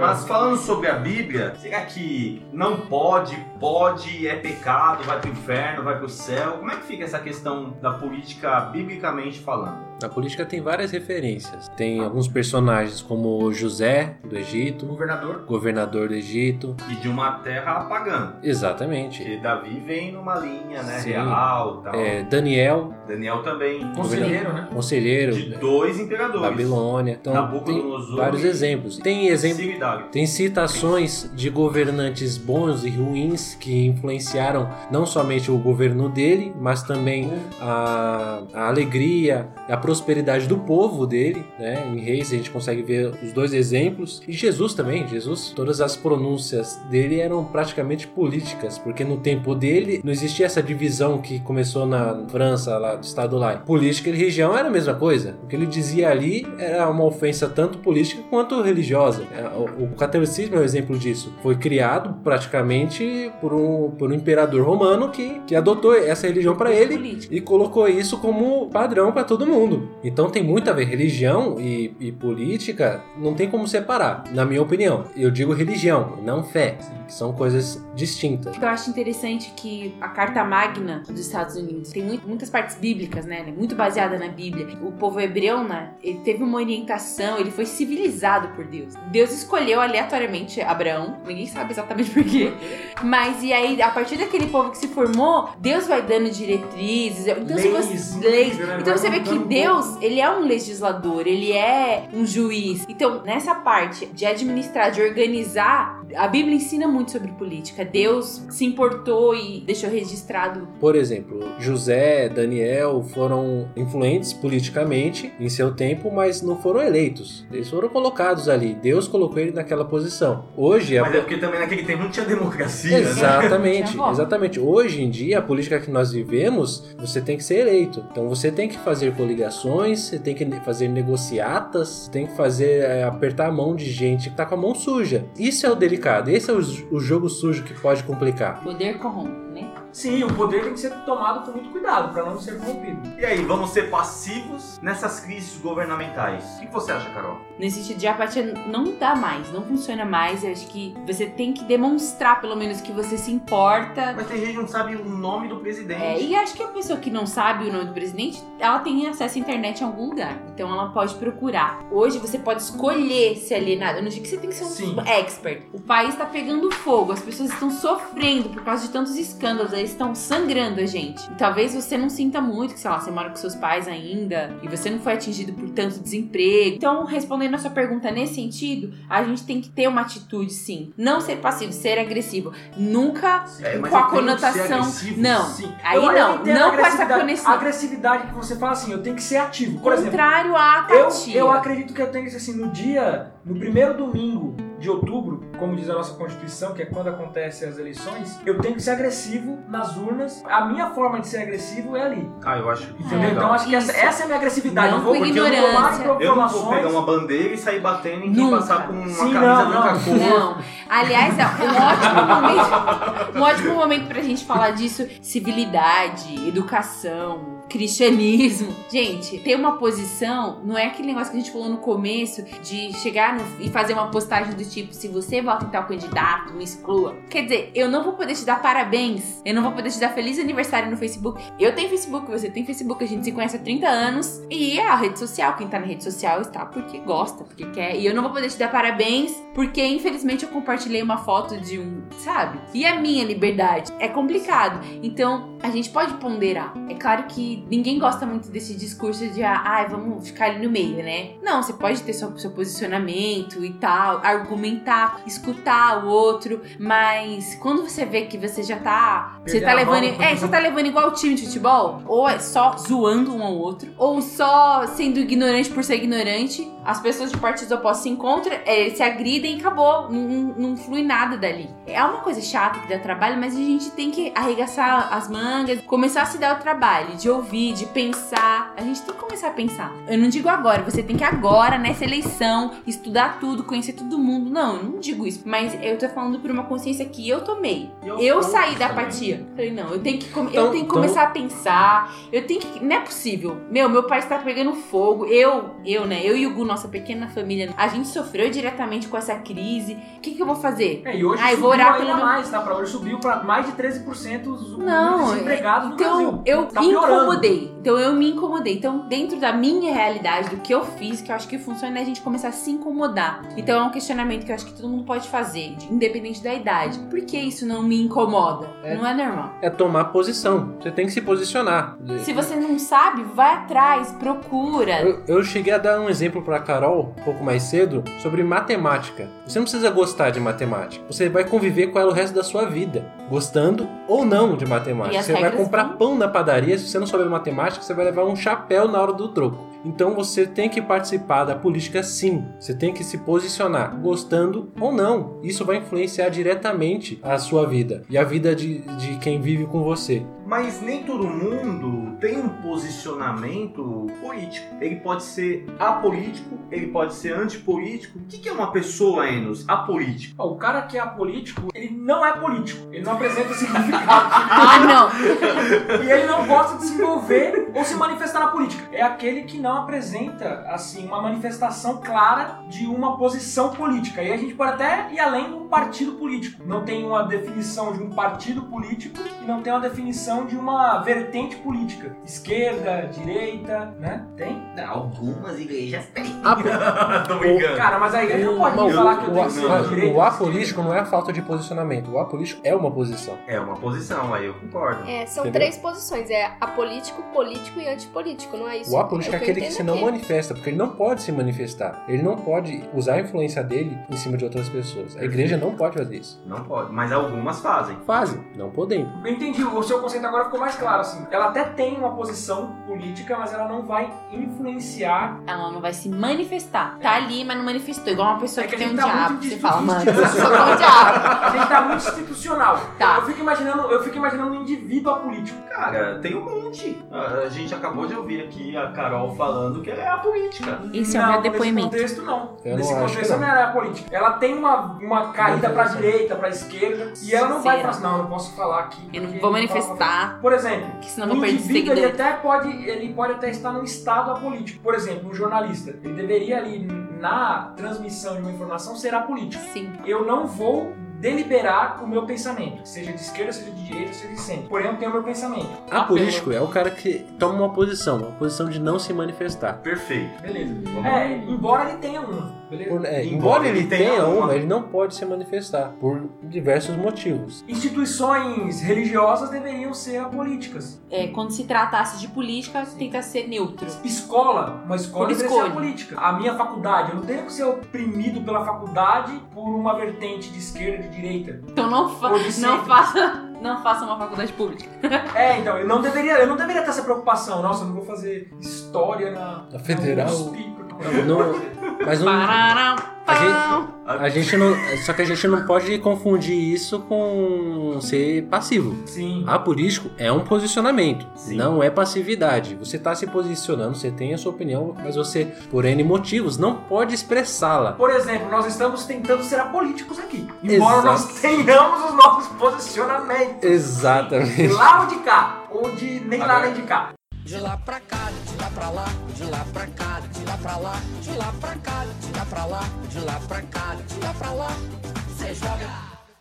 Mas falando sobre a Bíblia, será que não pode, pode, é pecado, vai pro inferno, vai pro céu? Como é que fica essa questão da política biblicamente falando? Na política tem várias referências. Tem alguns personagens como José, do Egito, Governador. governador do Egito. E de uma terra pagã. Exatamente. Porque Davi vem numa linha, né, Sim. real tal. É, Daniel, Daniel também. Conselheiro, né? conselheiro, De dois imperadores. Babilônia. Então tem Nabucodonosor vários exemplos. Tem exemplo solidário. Tem citações de governantes bons e ruins que influenciaram não somente o governo dele, mas também a, a alegria, a prosperidade do povo dele. Né? Em Reis a gente consegue ver os dois exemplos. E Jesus também. Jesus, todas as pronúncias dele eram praticamente políticas, porque no tempo dele não existia essa divisão que começou na França, lá do estado lá. Política e religião era a mesma coisa. O que ele dizia ali era uma ofensa tanto política quanto religiosa. É, O, catolicismo é um exemplo disso. Foi criado praticamente por um, por um imperador romano que, que adotou essa religião para ele Política. e colocou isso como padrão para todo mundo. Então tem muito a ver. Religião e, e política não tem como separar, na minha opinião. Eu digo religião, não fé, que são coisas distintas. Eu acho interessante que a Carta Magna dos Estados Unidos tem muito- muitas partes bíblicas, né? É Muito baseada na Bíblia. O povo hebreu, né? Ele teve uma orientação, ele foi civilizado por Deus. Deus escolheu aleatoriamente Abraão, ninguém sabe exatamente por quê. Mas e aí, a partir daquele povo que se formou, Deus vai dando diretrizes. Então, se Leis, você, inclusive, leis. né? Então você vê que Deus, ele é um legislador, ele é um juiz. Então, nessa parte de administrar, de organizar, a Bíblia ensina muito sobre política. Deus se importou e deixou registrado. Por exemplo, José, Daniel foram influentes politicamente em seu tempo, mas não foram eleitos. Eles foram colocados ali. Deus colocou ele naquela posição. Hoje Mas é a porque também naquele tempo não tinha democracia, né? Exatamente, voto. exatamente. Hoje em dia, a política que nós vivemos, você tem que ser eleito. Então você tem que fazer coligações, você tem que fazer negociatas, você tem que fazer é, apertar a mão de gente que tá com a mão suja. Isso é o delicado, esse é o, o jogo sujo que pode complicar. Poder corrompe, né? Sim, o poder tem que ser tomado com muito cuidado para não ser corrompido. E aí, vamos ser passivos nessas crises governamentais? O que você acha, Carol? Nesse sentido de apatia não dá mais, não funciona mais. Eu acho que você tem que demonstrar, pelo menos, que você se importa. Mas tem gente que não sabe o nome do presidente. É, e acho que a pessoa que não sabe o nome do presidente, ela tem acesso à internet em algum lugar. Então ela pode procurar. Hoje você pode escolher se alienar. Eu não digo que você tem que ser um Sim. expert. O país tá pegando fogo, as pessoas estão sofrendo por causa de tantos escândalos, estão sangrando a gente. E talvez você não sinta muito, que sei lá, você mora com seus pais ainda e você não foi atingido por tanto desemprego. Então, respondendo a sua pergunta nesse sentido, a gente tem que ter uma atitude sim. Não ser passivo, ser agressivo. Nunca É, com a eu conotação. agressivo, Não. Sim. Aí Eu- eu não, entendo não com essa agressividade- conexão. A agressividade que você fala assim, eu tenho que ser ativo. Por exemplo, contrário à eu, eu acredito que eu tenho que ser assim, no dia, no primeiro domingo de outubro, como diz a nossa Constituição, que é quando acontecem as eleições, eu tenho que ser agressivo nas urnas. A minha forma de ser agressivo é ali. Ah, eu acho. Entendeu? É, então acho que essa, essa é a minha agressividade. Não eu vou porque eu não vou ignorância. mais Eu não vou pegar uma bandeira e sair batendo em quem Nunca. passar com uma Sim, camisa não, não. cor. Não. Aliás, é um ótimo momento. Um ótimo momento pra gente falar disso. Civilidade, educação, cristianismo. Gente, ter uma posição não é aquele negócio que a gente falou no começo de chegar no- e fazer uma postagem do tipo: se você vota em tal candidato, me exclua. Quer dizer, eu não vou poder te dar parabéns, eu não vou poder te dar feliz aniversário no Facebook. Eu tenho Facebook, você tem Facebook, a gente se conhece há 30 anos. E é a rede social, quem tá na rede social está porque gosta, porque quer. E eu não vou poder te dar parabéns porque infelizmente eu compartilhei uma foto de um, sabe? E a minha liberdade é complicado. Então, a gente pode ponderar. É claro que ninguém gosta muito desse discurso de ah, ai, vamos ficar ali no meio, né? Não, você pode ter seu, seu posicionamento e tal, argumentar, escutar o outro, mas quando você vê que você já tá, você tá levando, mão. é, você tá levando igual o time de futebol, ou é só zoando um ao outro, ou só sendo ignorante por ser ignorante, as pessoas de partidos opostos se encontram, é, se agridem e acabou, não, não- não flui nada dali. É uma coisa chata que dá trabalho, mas a gente tem que arregaçar as mangas, começar a se dar o trabalho de ouvir, de pensar. A gente tem que começar a pensar. Eu não digo agora, você tem que agora, nessa eleição, estudar tudo, conhecer todo mundo. Não, eu não digo isso. Mas eu tô falando por uma consciência que eu tomei. Eu poucos saí da também. apatia. Falei, não, eu tenho que, come- Então- eu tenho que então- começar a pensar. Eu tenho que. Não é possível. Meu, meu pai está pegando fogo. Eu, eu, né? Eu e o Gu, nossa pequena família, a gente sofreu diretamente com essa crise. O que, que eu vou fazer? É, e hoje Ah, eu subiu vou orar ainda pelo meu- mais, tá? Pra hoje subiu pra mais de 13% os Não, desempregados no Então, Brasil. eu Tá piorando. Incomodei. Então eu me incomodei. Então, dentro da minha realidade, do que eu fiz, que eu acho que funciona é a gente começar a se incomodar. Então é um questionamento que eu acho que todo mundo pode fazer, de- independente da idade. Por que isso não me incomoda? É. Não é normal. É tomar posição. Você tem que se posicionar. Se você não sabe, vai atrás, procura. Eu, eu cheguei a dar um exemplo pra Carol, um pouco mais cedo, sobre matemática. Você não precisa gostar de matemática. Você vai conviver com ela o resto da sua vida. Gostando ou não de matemática. Você vai comprar vão- pão na padaria, se você não souber matemática, você vai levar um chapéu na hora do troco. Então você tem que participar da política sim. Você tem que se posicionar, gostando ou não. Isso vai influenciar diretamente a sua vida e a vida de, de quem vive com você. Mas nem todo mundo tem um posicionamento político. Ele pode ser apolítico, ele pode ser antipolítico. O que que é uma pessoa, Enos, apolítico? O cara que é apolítico, ele não é político. Ele não apresenta significado. Ah, não. e ele não gosta de se envolver ou se manifestar na política. É aquele que não apresenta, assim, uma manifestação clara de uma posição política. E a gente pode até ir além de um partido político. Não tem uma definição de um partido político e não tem uma definição de uma vertente política. Esquerda, direita, né? Tem? Algumas igrejas têm. Tô brincando. Cara, mas a igreja não pode Não, falar que eu o, tenho direita. o apolítico não é a falta de posicionamento. O apolítico é uma posição. É uma posição, aí eu concordo. É, são Entendeu? três posições. É apolítico, político e antipolítico, não é isso? O apolítico é aquele que se não aqui. manifesta, porque ele não pode se manifestar. Ele não pode usar a influência dele em cima de outras pessoas. A igreja não pode fazer isso. Não pode, mas algumas fazem. Fazem, não podemos. Eu entendi, o seu conceito agora ficou mais claro, assim. Ela até tem uma posição política, mas ela não vai influenciar. Ela não vai se manifestar. Tá ali, mas não manifestou. Igual uma pessoa É que, que a tem um gente tá diabo. muito Você fala, mano, institucional. eu sou o diabo. A gente tá muito institucional. Tá. Eu fico imaginando, eu fico imaginando um indivíduo apolítico. Cara, tem um monte. A a gente acabou de ouvir aqui a Carol falando que ela é apolítica. Esse é meu depoimento. Nesse contexto, não. Eu nesse não contexto, ela não. não era política. Ela tem uma, uma caída pra direita, pra esquerda. E ela não vai falar assim, não, eu não posso falar aqui. Eu não vou manifestar. Por exemplo, Que senão vou perder indivíduo ele até pode, ele pode até estar num estado apolítico. Por exemplo, um jornalista, ele deveria ali na transmissão de uma informação ser apolítico. Sim. Eu não vou deliberar o meu pensamento, seja de esquerda, seja de direita, seja de centro. Porém, eu tenho o meu pensamento. Apolítico é o cara que toma uma posição, uma posição de não se manifestar. Perfeito. Beleza. Vamos É, embora ele tenha uma, beleza? Por- é, Embora embora ele tenha uma- uma, ele não pode se manifestar por diversos motivos. Instituições religiosas deveriam ser apolíticas. É, quando se tratasse de política, tenta ser neutro. Escola, uma escola deveria escolha. ser política. A minha faculdade, eu não tenho que ser oprimido pela faculdade por uma vertente de esquerda, de direita. Então não, fa não, faça, não faça uma faculdade pública. É, então, eu não deveria, eu não deveria ter essa preocupação. Nossa, eu não vou fazer história na, Na federal. USP. Não- mas não, Pararam, a gente, a gente não, só que a gente não pode confundir isso com ser passivo. Sim. Apolítico é um posicionamento, Sim. não é passividade. Você está se posicionando, você tem a sua opinião, mas você, por N motivos, não pode expressá-la. Por exemplo, nós estamos tentando ser apolíticos aqui. Embora Exato. nós tenhamos os nossos posicionamentos. Exatamente. De lá ou de cá. Ou de nem lá Agora- nem de cá. De lá pra cá, de lá pra lá, de lá pra cá, de lá pra lá, de lá pra cá, de lá pra lá, de lá pra cá, de lá pra lá. Cê joga.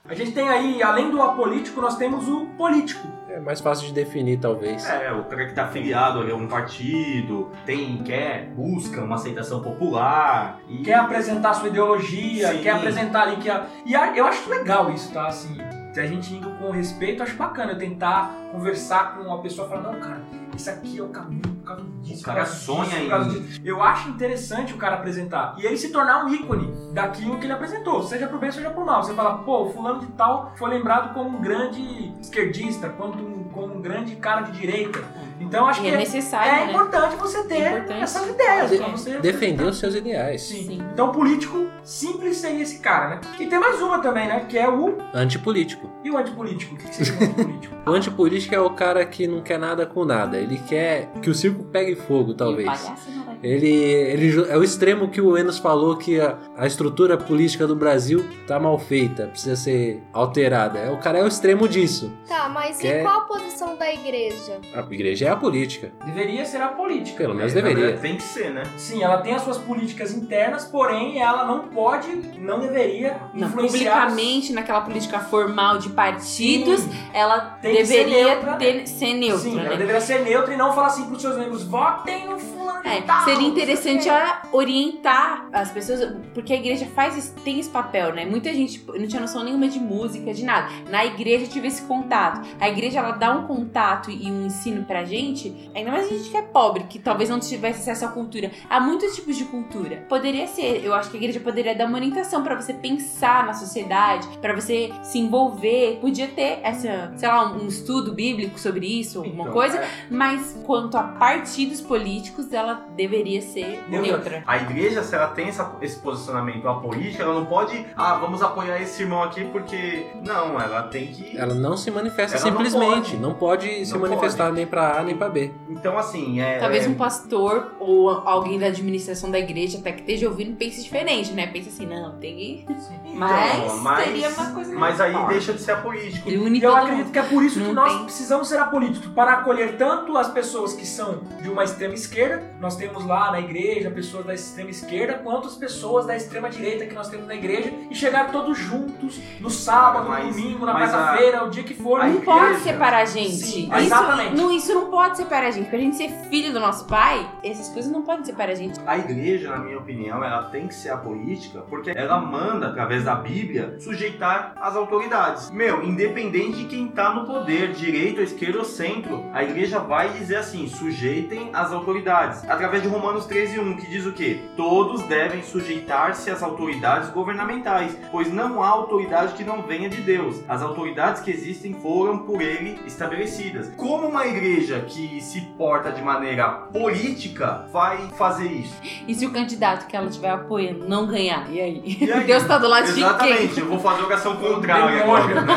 A gente tem aí, além do apolítico, nós temos o político. É mais fácil de definir, talvez. É, o cara que tá afiliado ali a um partido, tem, quer, busca uma aceitação popular. E... Quer apresentar sua ideologia, Sim. quer apresentar ali que a... E a- eu acho legal isso, tá? Assim, se a gente indo com respeito, acho bacana tentar conversar com uma pessoa e falar, não, cara, isso aqui é o caminho por causa disso. O cara sonha disso, em- disso. Eu acho interessante o cara apresentar. E ele se tornar um ícone daquilo que ele apresentou, seja pro bem, seja pro mal. Você fala, pô, o fulano de tal foi lembrado como um grande esquerdista, quanto um, como um grande cara de direita. Então acho E que é necessário, é né? importante você ter É importante. essas ideias. De- pra você Defender os seus ideais. Sim. Sim. Então, político simples seria esse cara, né? E tem mais uma também, né? Que é o. Antipolítico. E o antipolítico? O que que seria o antipolítico? O antipolítico é o cara que não quer nada com nada. Ele quer que o circo pegue fogo, E o talvez. palhaço vai Ele, ele é o extremo que o Enos falou que a, a estrutura política do Brasil tá mal feita, precisa ser alterada. É, o cara é o extremo disso. Tá, mas Quer- e qual a posição da igreja? A igreja é a política. Deveria ser a política. Pelo menos É, deveria. verdade, Tem que ser, né? Sim, ela tem as suas políticas internas, porém ela não pode, não deveria Não, influenciar. publicamente, naquela política formal de partidos, Sim. ela Tem que ser deveria neutra. ter- ser neutra, Sim, né? ela deveria ser neutra e não falar assim pros seus membros, votem no fulano É, tal, seria interessante sei o quê." a orientar as pessoas, porque a igreja faz esse- tem esse papel, né? Muita gente não tinha noção nenhuma de música, de nada. Na igreja eu tive esse contato. A igreja ela dá um contato e um ensino pra gente, ainda mais a gente que é pobre, que talvez não tivesse acesso à cultura. Há muitos tipos de cultura. Poderia ser, eu acho que a igreja poderia dar uma orientação pra você pensar na sociedade, pra você se envolver. Podia ter essa, sei lá, um estudo bíblico sobre isso, alguma Então, coisa, é. mas quanto a partidos políticos, ela deveria ser Neutra. neutra. A igreja, se ela tem essa- esse posicionamento apolítico, ela não pode, ah, vamos apoiar esse irmão aqui porque. Não, ela tem que. Ela não se manifesta Ela não simplesmente. pode. Não pode, se Não manifestar nem pra A nem pra B. Então, assim, é. Talvez é- um pastor ou alguém da administração da igreja até que esteja ouvindo pense diferente, né? Pense assim, não, tem que. Então, Mas, mas- seria uma coisa Mas aí forte. deixa de ser apolítico. E eu acredito mundo. que é por isso que Não nós tem- precisamos ser apolíticos, para acolher tanto as pessoas que são de uma extrema esquerda, nós temos lá na igreja pessoas da extrema esquerda, quanto as pessoas da extrema direita que nós temos na igreja, e chegar todos juntos no sábado, Mas- no domingo, na a- quarta-feira, o dia que for. a Não pode separar a gente. Sim, isso, exatamente. Não, isso não pode separar a gente. Pra gente ser filho do nosso pai, essas coisas não podem separar a gente. A igreja, na minha opinião, ela tem que ser apolítica porque ela manda, através da Bíblia, sujeitar as autoridades. Meu, independente de quem tá no poder, direita, esquerda ou centro, a igreja vai dizer assim: sujeitem as autoridades. Através de Romanos 13, 1, que diz o quê? Todos devem sujeitar-se às autoridades governamentais, pois não há autoridade que não venha de Deus. As autoridades que existem foram por ele estabelecidas. Como uma igreja que se porta de maneira política vai fazer isso? E se o candidato que ela estiver apoiando não ganhar? E aí? E aí? Deus tá do lado de Exatamente, quem? eu vou fazer oração contrária agora. né?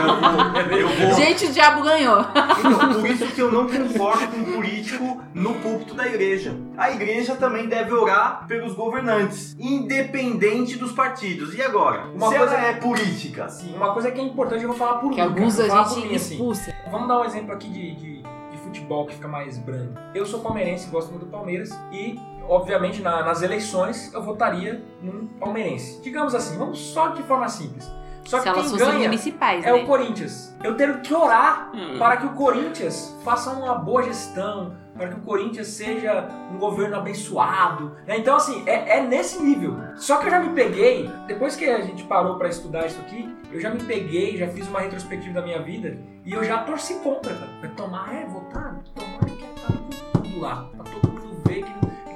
Eu vou, eu vou- Gente, o diabo ganhou. Então, por isso que eu não concordo com um político no púlpito da igreja. A igreja também deve orar pelos governantes, independente dos partidos. E agora? Uma se coisa- é política, Assim, uma coisa que é importante, eu vou falar por Que mim, alguns cara, a gente mim, assim. expulsa. Vamos dar um exemplo aqui de, de, de futebol que fica mais brando. Eu sou palmeirense, gosto muito do Palmeiras e, obviamente, na- nas eleições eu votaria num palmeirense. Digamos assim, vamos só de forma simples. Só que quem ganha municipais, é né? o Corinthians. Eu tenho que orar Hum. para que o Corinthians faça uma boa gestão, para que o Corinthians seja um governo abençoado. né? Então, assim, é, é nesse nível. Só que eu já me peguei, depois que a gente parou para estudar isso aqui, eu já me peguei, já fiz uma retrospectiva da minha vida e eu já torci contra, cara. Tomar, é, votar, tomar, que tá tudo lá, ver que.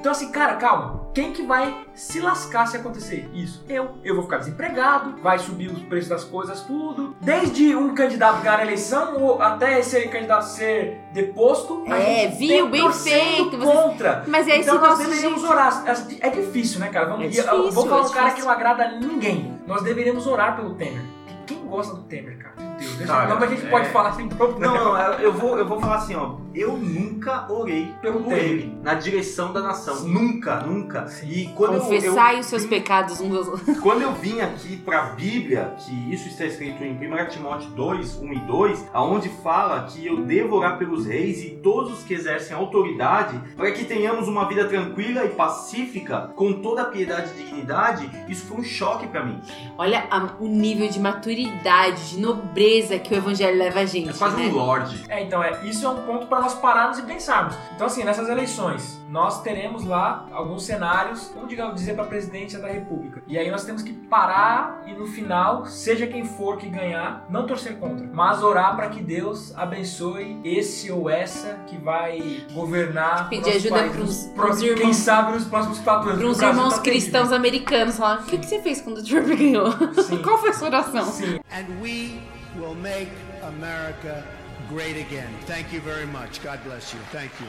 Então, assim, cara, calma. Quem que vai se lascar se acontecer isso? Eu. Eu vou ficar desempregado, vai subir os preços das coisas, tudo. Desde um candidato ganhar a eleição ou até esse candidato ser deposto. a É, gente viu? Bem feito, Contra. Mas é esse então nós nosso deveríamos orar. É difícil, né, cara? Vamos, É e eu- difícil, vou falar é um cara que difícil. não agrada a ninguém. Nós deveríamos orar pelo Temer. Quem gosta do Temer, cara? Deus, deixa, Cara, não, mas a gente é- pode falar sem problema. Não, não, eu vou, eu vou falar assim, ó. Eu nunca orei Pelo por ele na direção da nação. Sim. Nunca, nunca. E quando eu- Confessai eu, os seus vim- pecados uns aos outros. Quando eu vim aqui pra Bíblia, que isso está escrito em 1 Timóteo 2, 1 e 2, aonde fala que eu devo orar pelos reis e todos os que exercem autoridade, para que tenhamos uma vida tranquila e pacífica, com toda a piedade e dignidade, isso foi um choque pra mim. Olha a- o nível de maturidade, de nobreza que o evangelho leva a gente. É quase né? um lorde. É, então, é, isso é um ponto para nós pararmos e pensarmos. Então, assim, nessas eleições, nós teremos lá alguns cenários, vamos digamos, dizer para a presidência da República. E aí nós temos que parar e no final, seja quem for que ganhar, não torcer contra, mas orar para que Deus abençoe esse ou essa que vai governar. Pedir ajuda nos pros pro- Quem irmãos- sabe nos próximos quatro anos. Para uns porque o Brasil irmãos tá terrível. cristãos americanos falar: o que, que você fez quando o Trump ganhou? Sim. Qual foi a sua oração? Sim. and we will make America great again. Thank you very much. God bless you. Thank you.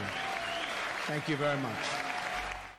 Thank you very much.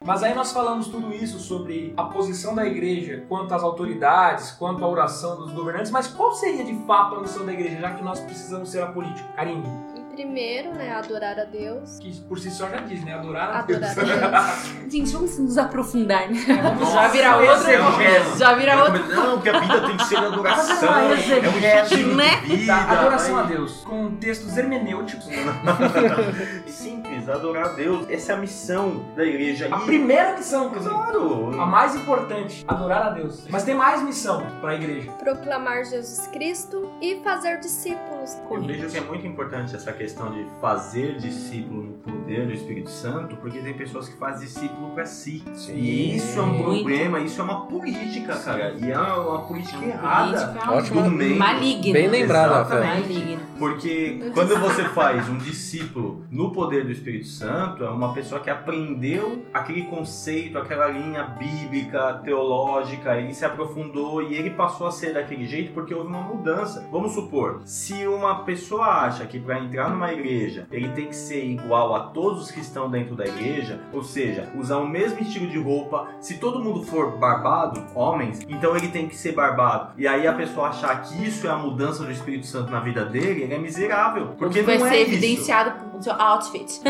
Mas aí nós falamos tudo isso sobre a posição da igreja quanto às autoridades, quanto à oração dos governantes, mas qual seria de fato a missão da igreja, já que nós precisamos ser apolíticos? Karine. Primeiro, né, adorar a Deus. Que por si só já diz, né? Adorar a Adorar Deus. a Gente, vamos nos aprofundar, né? Vamos Já vira outro. exegese. Já vira outro. Não, que a vida tem que ser adoração. É um estilo né? de vida. Da adoração a. Deus. Com textos hermenêuticos. Simples, adorar a Deus. Essa é a missão da igreja. A E- primeira missão, inclusive. Claro. A mais importante, adorar a Deus. Mas tem mais missão pra igreja. Proclamar Jesus Cristo e fazer discípulos. Eu vejo que é muito importante essa questão de fazer discípulo no poder do Espírito Santo, porque tem pessoas que fazem discípulo pra si. E isso é um Muito. problema, isso é uma política, cara. E é uma política Uma errada. política do meio. Maligna. Bem. Rafael. Maligna. Porque quando você faz um discípulo no poder do Espírito Santo, é uma pessoa que aprendeu aquele conceito, aquela linha bíblica, teológica, ele se aprofundou e ele passou a ser daquele jeito porque houve uma mudança. Vamos supor, se uma pessoa acha que para entrar numa igreja ele tem que ser igual a todos os que estão dentro da igreja, ou seja, usar o mesmo estilo de roupa, se todo mundo for barbado, homens, então ele tem que ser barbado. E aí a pessoa achar que isso é a mudança do Espírito Santo na vida dele, ele é miserável. Porque vai não ser é isso. evidenciado seu outfit.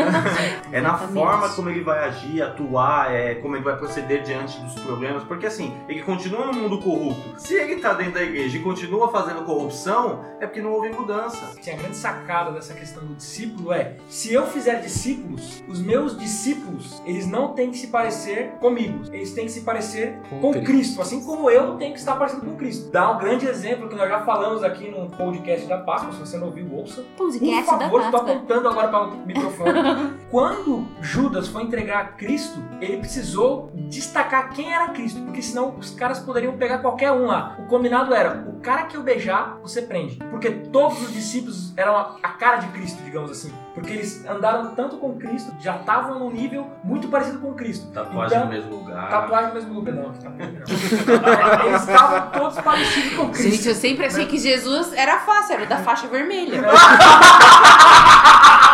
É na Exatamente. forma como ele vai agir, atuar, é, como ele vai proceder diante dos problemas. Porque assim, ele continua no mundo corrupto. Se ele tá dentro da igreja e continua fazendo corrupção, é porque não houve mudança. Assim, a grande sacada dessa questão do discípulo é: se eu fizer discípulos, os meus discípulos, eles não têm que se parecer comigo, eles têm que se parecer Com com, Cristo. Cristo. assim como eu tenho que estar parecido com Cristo. Dá um grande exemplo que nós já falamos aqui no podcast da Páscoa, se você não ouviu, ouça. Por Podcast da favor, estou Páscoa. apontando agora para o microfone. Quando Judas foi entregar Cristo, ele precisou destacar quem era Cristo, porque senão os caras poderiam pegar qualquer um lá. O combinado era: o cara que eu beijar, você prende. Porque todos os discípulos eram a cara de Cristo, digamos assim. Porque eles andaram tanto com Cristo, já estavam num nível muito parecido com Cristo. Tatuagem Então, no mesmo lugar. Tatuagem no mesmo lugar, não. tatuagem não. Eles estavam todos parecidos com Cristo. Gente, eu sempre achei que Jesus era fácil, era da faixa vermelha.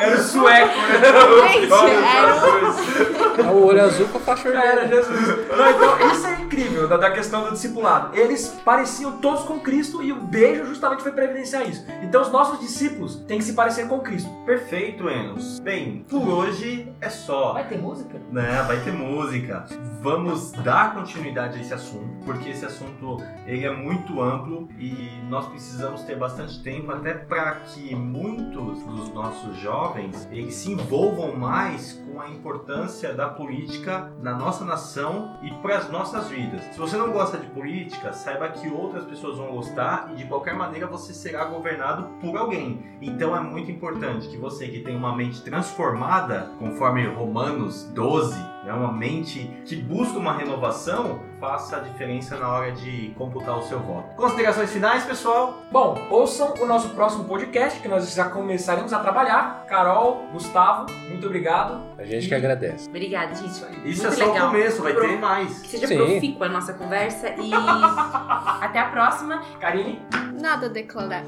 Era o sueco, né? Gente, Olha, era. É o olho azul com a faixa Era. Jesus. Não, então, isso é incrível da, da questão do discipulado. Eles pareciam todos com Cristo e o beijo justamente foi para evidenciar isso. Então, os nossos discípulos têm que se parecer com Cristo. Perfeito, Enos. Bem, por hoje é só. Vai ter música? Né, vai ter música. Vamos dar continuidade a esse assunto, porque esse assunto ele é muito amplo e nós precisamos ter bastante tempo até para que muitos dos nossos jovens eles se envolvam mais com a importância da política na nossa nação e para as nossas vidas. Se você não gosta de política, saiba que outras pessoas vão gostar e de qualquer maneira você será governado por alguém. Então é muito importante que você que tem uma mente transformada, conforme Romanos 12, né, uma mente que busca uma renovação, faça a diferença na hora de computar o seu voto. Considerações finais, pessoal? Bom, ouçam o nosso próximo podcast, que nós já começaremos a trabalhar. Carol, Gustavo, muito obrigado. A gente que agradece. Obrigada, gente. Isso Muito é só legal. o começo, vai Pro- ter mais. Que seja Sim. profícua a nossa conversa e até a próxima. Karine, Nada a declarar.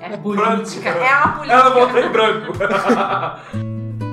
É política. É uma política. ela voltou em branco.